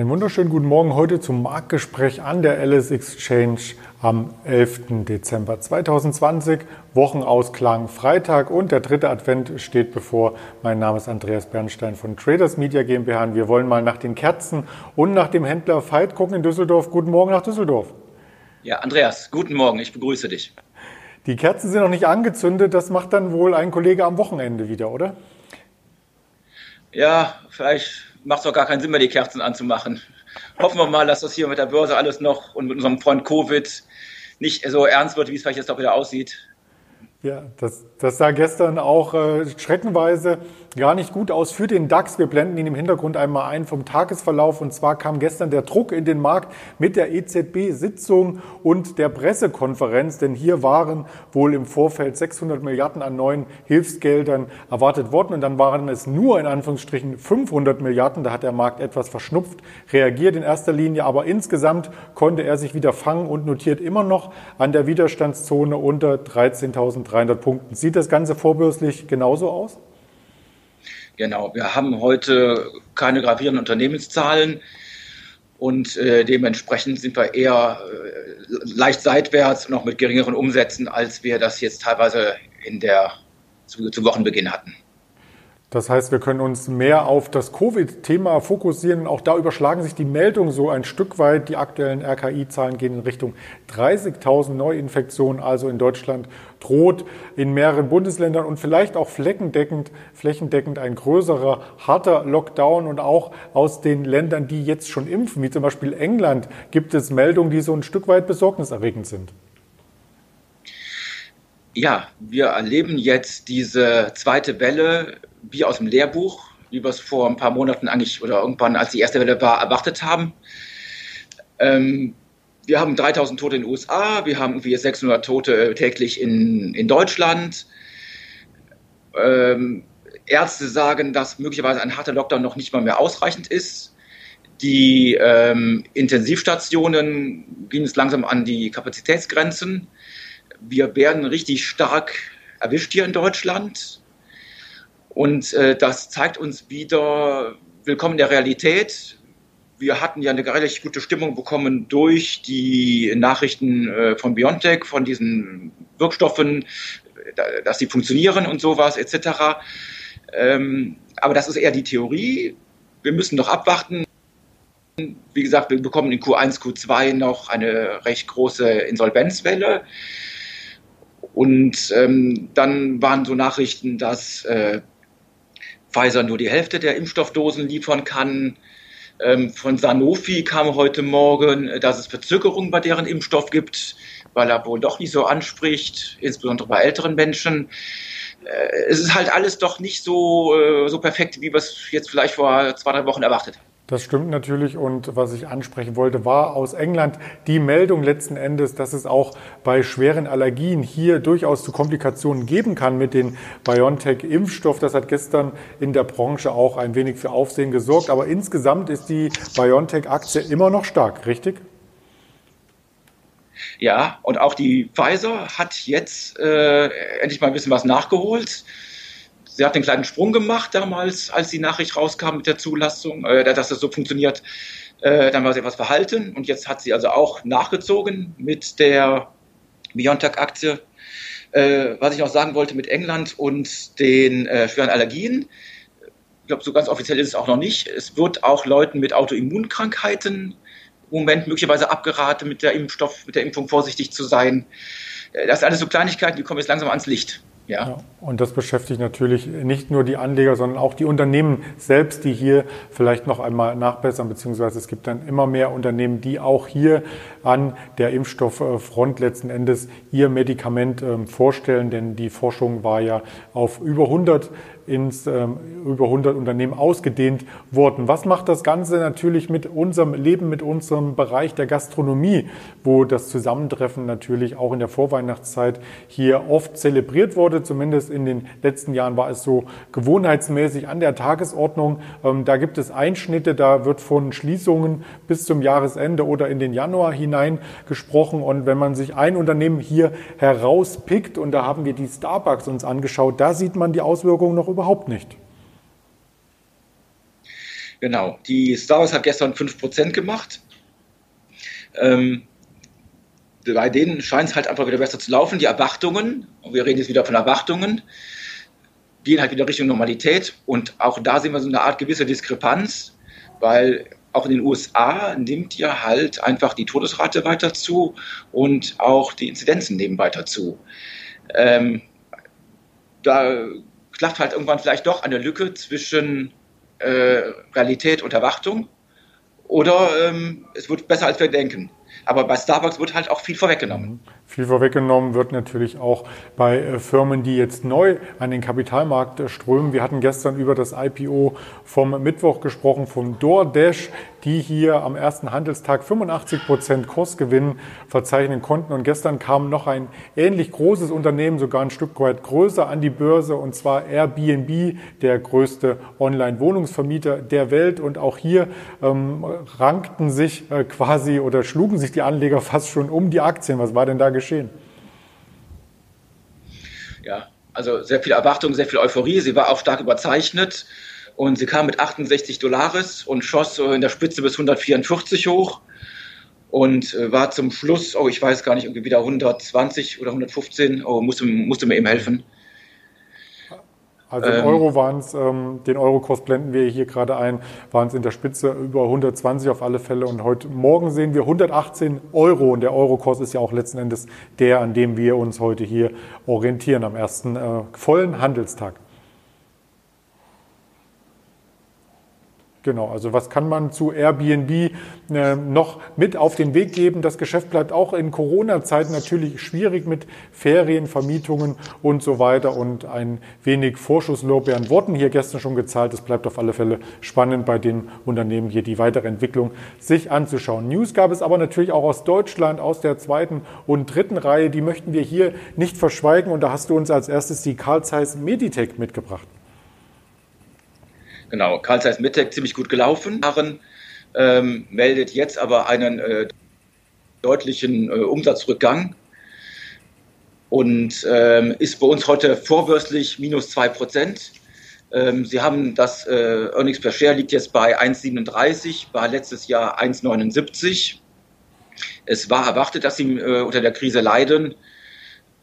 Einen wunderschönen guten Morgen heute zum Marktgespräch an der Alice Exchange am 11. Dezember 2020. Wochenausklang Freitag und der dritte Advent steht bevor. Mein Name ist Andreas Bernstein von Traders Media GmbH und wir wollen mal nach den Kerzen und nach dem Händler Veit gucken in Düsseldorf. Guten Morgen nach Düsseldorf. Ja, Andreas, guten Morgen, ich begrüße dich. Die Kerzen sind noch nicht angezündet, das macht dann wohl ein Kollege am Wochenende wieder, oder? Ja, vielleicht macht es auch gar keinen Sinn mehr, die Kerzen anzumachen. Hoffen wir mal, dass das hier mit der Börse alles noch und mit unserem Freund Covid nicht so ernst wird, wie es vielleicht jetzt auch wieder aussieht. Ja, das, das sah gestern auch äh, schreckenweise gar nicht gut aus für den DAX. Wir blenden ihn im Hintergrund einmal ein vom Tagesverlauf. Und zwar kam gestern der Druck in den Markt mit der EZB-Sitzung und der Pressekonferenz. Denn hier waren wohl im Vorfeld 600 Milliarden an neuen Hilfsgeldern erwartet worden. Und dann waren es nur in Anführungsstrichen 500 Milliarden. Da hat der Markt etwas verschnupft reagiert in erster Linie. Aber insgesamt konnte er sich wieder fangen und notiert immer noch an der Widerstandszone unter 13.000 300 Punkten. Sieht das Ganze vorbörslich genauso aus? Genau, wir haben heute keine gravierenden Unternehmenszahlen und äh, dementsprechend sind wir eher äh, leicht seitwärts und auch mit geringeren Umsätzen, als wir das jetzt teilweise in der zu, zu Wochenbeginn hatten. Das heißt, wir können uns mehr auf das Covid-Thema fokussieren. Auch da überschlagen sich die Meldungen so ein Stück weit. Die aktuellen RKI-Zahlen gehen in Richtung 30.000 Neuinfektionen. Also in Deutschland droht in mehreren Bundesländern und vielleicht auch flächendeckend, flächendeckend ein größerer, harter Lockdown. Und auch aus den Ländern, die jetzt schon impfen, wie zum Beispiel England, gibt es Meldungen, die so ein Stück weit besorgniserregend sind. Ja, wir erleben jetzt diese zweite Welle wie aus dem Lehrbuch, wie wir es vor ein paar Monaten eigentlich oder irgendwann, als die erste Welle war, erwartet haben. Ähm, wir haben 3000 Tote in den USA, wir haben irgendwie 600 Tote täglich in, in Deutschland. Ähm, Ärzte sagen, dass möglicherweise ein harter Lockdown noch nicht mal mehr ausreichend ist. Die ähm, Intensivstationen gehen es langsam an die Kapazitätsgrenzen. Wir werden richtig stark erwischt hier in Deutschland. Und äh, das zeigt uns wieder, willkommen in der Realität. Wir hatten ja eine relativ gute Stimmung bekommen durch die Nachrichten äh, von BioNTech, von diesen Wirkstoffen, dass sie funktionieren und sowas etc. Ähm, aber das ist eher die Theorie. Wir müssen noch abwarten. Wie gesagt, wir bekommen in Q1, Q2 noch eine recht große Insolvenzwelle. Und ähm, dann waren so Nachrichten, dass äh, Pfizer nur die Hälfte der Impfstoffdosen liefern kann. Ähm, von Sanofi kam heute Morgen, äh, dass es Verzögerungen bei deren Impfstoff gibt, weil er wohl doch nicht so anspricht, insbesondere bei älteren Menschen. Äh, es ist halt alles doch nicht so, äh, so perfekt, wie wir es jetzt vielleicht vor zwei, drei Wochen erwartet haben. Das stimmt natürlich. Und was ich ansprechen wollte, war aus England die Meldung letzten Endes, dass es auch bei schweren Allergien hier durchaus zu Komplikationen geben kann mit dem BioNTech-Impfstoff. Das hat gestern in der Branche auch ein wenig für Aufsehen gesorgt. Aber insgesamt ist die BioNTech-Aktie immer noch stark, richtig? Ja, und auch die Pfizer hat jetzt äh, endlich mal ein bisschen was nachgeholt sie hat den kleinen Sprung gemacht damals, als die Nachricht rauskam mit der Zulassung, äh, dass das so funktioniert. Äh, dann war sie etwas verhalten und jetzt hat sie also auch nachgezogen mit der Biontech-Aktie. Äh, was ich noch sagen wollte mit England und den äh, schweren Allergien, ich glaube, so ganz offiziell ist es auch noch nicht. Es wird auch Leuten mit Autoimmunkrankheiten im Moment möglicherweise abgeraten, mit der Impfstoff, mit der Impfung vorsichtig zu sein. Äh, das sind alles so Kleinigkeiten, die kommen jetzt langsam ans Licht. Ja. ja. Und das beschäftigt natürlich nicht nur die Anleger, sondern auch die Unternehmen selbst, die hier vielleicht noch einmal nachbessern, beziehungsweise es gibt dann immer mehr Unternehmen, die auch hier an der Impfstofffront letzten Endes ihr Medikament ähm, vorstellen, denn die Forschung war ja auf über 100 ins ähm, über 100 Unternehmen ausgedehnt worden. Was macht das Ganze natürlich mit unserem Leben, mit unserem Bereich der Gastronomie, wo das Zusammentreffen natürlich auch in der Vorweihnachtszeit hier oft zelebriert wurde. Zumindest in den letzten Jahren war es so gewohnheitsmäßig an der Tagesordnung. Ähm, da gibt es Einschnitte, da wird von Schließungen bis zum Jahresende oder in den Januar hinein gesprochen. Und wenn man sich ein Unternehmen hier herauspickt, und da haben wir die Starbucks uns angeschaut, da sieht man die Auswirkungen noch überhaupt nicht. Genau, die Star Wars hat gestern 5% gemacht. Ähm, bei denen scheint es halt einfach wieder besser zu laufen. Die Erwartungen, und wir reden jetzt wieder von Erwartungen, gehen halt wieder Richtung Normalität. Und auch da sehen wir so eine Art gewisse Diskrepanz, weil auch in den USA nimmt ja halt einfach die Todesrate weiter zu und auch die Inzidenzen nehmen weiter zu. Ähm, da klafft halt irgendwann vielleicht doch eine Lücke zwischen äh, Realität und Erwartung oder ähm, es wird besser als wir denken. Aber bei Starbucks wird halt auch viel vorweggenommen. Mhm. Viel vorweggenommen wird natürlich auch bei äh, Firmen, die jetzt neu an den Kapitalmarkt äh, strömen. Wir hatten gestern über das IPO vom Mittwoch gesprochen, von DoorDash, die hier am ersten Handelstag 85 Prozent Kursgewinn verzeichnen konnten. Und gestern kam noch ein ähnlich großes Unternehmen, sogar ein Stück weit größer, an die Börse, und zwar Airbnb, der größte Online-Wohnungsvermieter der Welt. Und auch hier ähm, rankten sich äh, quasi oder schlugen sich die Anleger fast schon um die Aktien. Was war denn da geschehen? Ja, also sehr viel Erwartung, sehr viel Euphorie. Sie war auch stark überzeichnet und sie kam mit 68 Dollares und schoss in der Spitze bis 144 hoch und äh, war zum Schluss, oh, ich weiß gar nicht, irgendwie wieder 120 oder 115, oh, musste, musste mir eben helfen. Also im ähm, Euro waren es, ähm, den Eurokurs blenden wir hier gerade ein, waren es in der Spitze über 120 auf alle Fälle. Und heute Morgen sehen wir 118 Euro. Und der Eurokurs ist ja auch letzten Endes der, an dem wir uns heute hier orientieren, am ersten äh, vollen Handelstag. Genau, also was kann man zu Airbnb äh, noch mit auf den Weg geben? Das Geschäft bleibt auch in Corona-Zeiten natürlich schwierig mit Ferienvermietungen und so weiter und ein wenig Vorschusslorbeeren wurden hier gestern schon gezahlt. Es bleibt auf alle Fälle spannend bei den Unternehmen hier die weitere Entwicklung sich anzuschauen. News gab es aber natürlich auch aus Deutschland, aus der zweiten und dritten Reihe. Die möchten wir hier nicht verschweigen und da hast du uns als erstes die Carl Zeiss Meditech mitgebracht. Genau, Carl Zeiss Mittec ziemlich gut gelaufen. Ähm, meldet jetzt aber einen äh, deutlichen äh, Umsatzrückgang und ähm, ist bei uns heute vorbörslich minus 2%. Ähm, Sie haben das äh, Earnings per Share liegt jetzt bei 1,37, war letztes Jahr 1,79. Es war erwartet, dass Sie äh, unter der Krise leiden.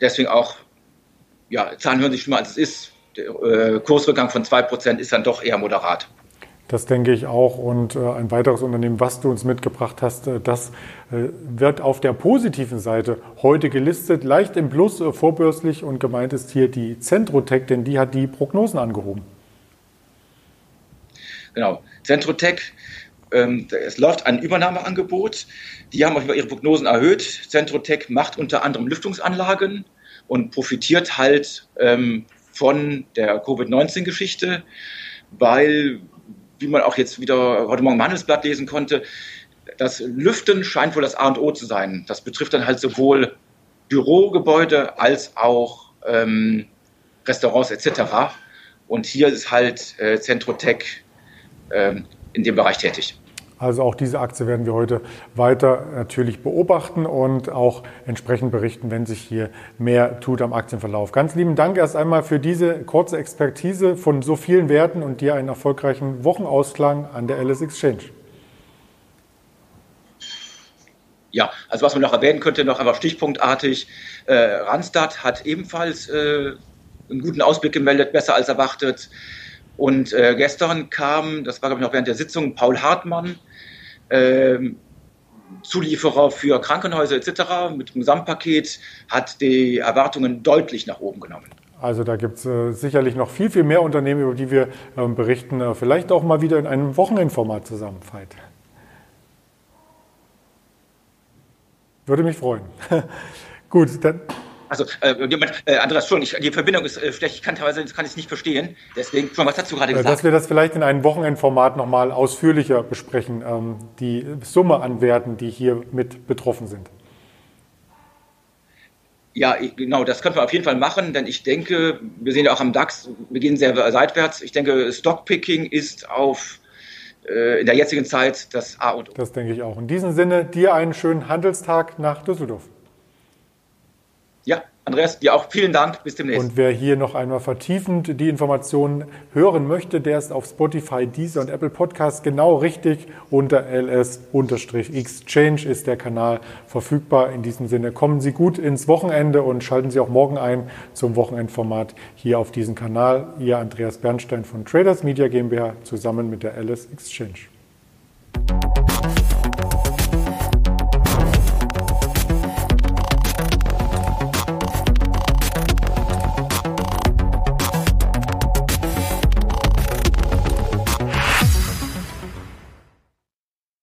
Deswegen auch, ja, Zahlen hören sich schlimmer als es ist der äh, Kursrückgang von 2% ist dann doch eher moderat. Das denke ich auch. Und äh, ein weiteres Unternehmen, was du uns mitgebracht hast, äh, das wird auf der positiven Seite heute gelistet, leicht im Plus vorbörslich und gemeint ist hier die Centrotech, denn die hat die Prognosen angehoben. Genau, Centrotech, ähm, es läuft ein Übernahmeangebot. Die haben auch ihre Prognosen erhöht. Centrotech macht unter anderem Lüftungsanlagen und profitiert halt ähm, von der Covid-19-Geschichte, weil, wie man auch jetzt wieder heute Morgen im Handelsblatt lesen konnte, das Lüften scheint wohl das A und O zu sein. Das betrifft dann halt sowohl Bürogebäude als auch ähm, Restaurants etc. Und hier ist halt äh, Centrotech äh, in dem Bereich tätig. Also auch diese Aktie werden wir heute weiter natürlich beobachten und auch entsprechend berichten, wenn sich hier mehr tut am Aktienverlauf. Ganz lieben Dank erst einmal für diese kurze Expertise von so vielen Werten und dir einen erfolgreichen Wochenausklang an der LS Exchange. Ja, also was man noch erwähnen könnte, noch einfach stichpunktartig, äh, Randstad hat ebenfalls äh, einen guten Ausblick gemeldet, besser als erwartet. Und äh, gestern kam, das war glaube ich noch während der Sitzung, Paul Hartmann, Zulieferer für Krankenhäuser etc. mit dem Gesamtpaket hat die Erwartungen deutlich nach oben genommen. Also da gibt es äh, sicherlich noch viel, viel mehr Unternehmen, über die wir äh, berichten. Äh, vielleicht auch mal wieder in einem Wochenendformat zusammen, Veit. Würde mich freuen. Gut, dann also, äh, äh, Andreas, schon, ich, die Verbindung ist äh, schlecht, ich kann teilweise kann ich nicht verstehen. Deswegen, schon, was hast du gerade äh, gesagt? Dass wir das vielleicht in einem Wochenendformat nochmal ausführlicher besprechen, ähm, die Summe an Werten, die hier mit betroffen sind. Ja, genau, das können wir auf jeden Fall machen, denn ich denke, wir sehen ja auch am DAX, wir gehen sehr seitwärts. Ich denke, Stockpicking ist auf äh, in der jetzigen Zeit das A und O. Das denke ich auch. In diesem Sinne, dir einen schönen Handelstag nach Düsseldorf. Ja, Andreas, dir auch vielen Dank. Bis demnächst. Und wer hier noch einmal vertiefend die Informationen hören möchte, der ist auf Spotify, Deezer und Apple Podcasts genau richtig. Unter ls-exchange ist der Kanal verfügbar. In diesem Sinne kommen Sie gut ins Wochenende und schalten Sie auch morgen ein zum Wochenendformat hier auf diesem Kanal. Ihr Andreas Bernstein von Traders Media GmbH zusammen mit der LS Exchange.